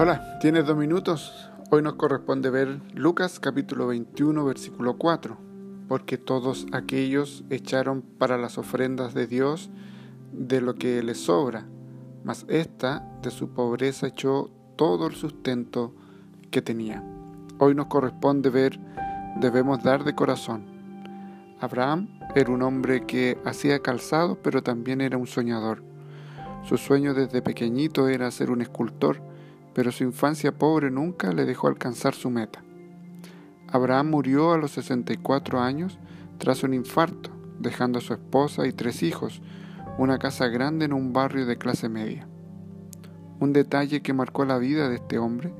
Hola, ¿tienes dos minutos? Hoy nos corresponde ver Lucas capítulo 21 versículo 4, porque todos aquellos echaron para las ofrendas de Dios de lo que les sobra, mas ésta de su pobreza echó todo el sustento que tenía. Hoy nos corresponde ver, debemos dar de corazón. Abraham era un hombre que hacía calzado, pero también era un soñador. Su sueño desde pequeñito era ser un escultor, pero su infancia pobre nunca le dejó alcanzar su meta. Abraham murió a los 64 años tras un infarto, dejando a su esposa y tres hijos, una casa grande en un barrio de clase media. Un detalle que marcó la vida de este hombre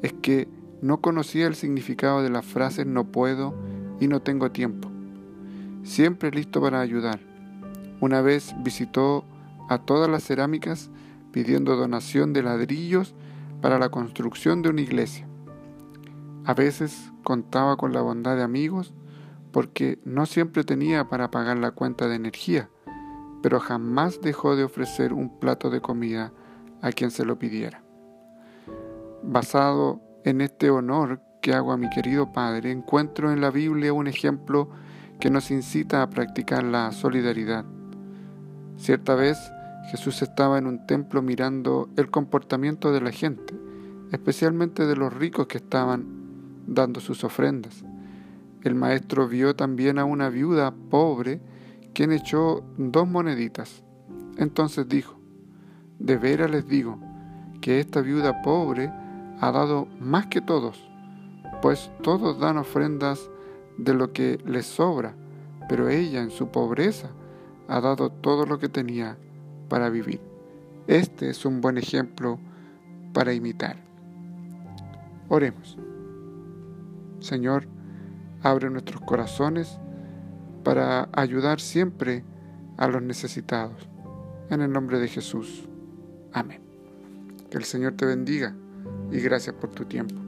es que no conocía el significado de las frases no puedo y no tengo tiempo. Siempre listo para ayudar. Una vez visitó a todas las cerámicas pidiendo donación de ladrillos para la construcción de una iglesia. A veces contaba con la bondad de amigos porque no siempre tenía para pagar la cuenta de energía, pero jamás dejó de ofrecer un plato de comida a quien se lo pidiera. Basado en este honor que hago a mi querido Padre, encuentro en la Biblia un ejemplo que nos incita a practicar la solidaridad. Cierta vez Jesús estaba en un templo mirando el comportamiento de la gente, especialmente de los ricos que estaban dando sus ofrendas. El maestro vio también a una viuda pobre quien echó dos moneditas. Entonces dijo, de veras les digo que esta viuda pobre ha dado más que todos, pues todos dan ofrendas de lo que les sobra, pero ella en su pobreza ha dado todo lo que tenía para vivir. Este es un buen ejemplo para imitar. Oremos. Señor, abre nuestros corazones para ayudar siempre a los necesitados. En el nombre de Jesús. Amén. Que el Señor te bendiga y gracias por tu tiempo.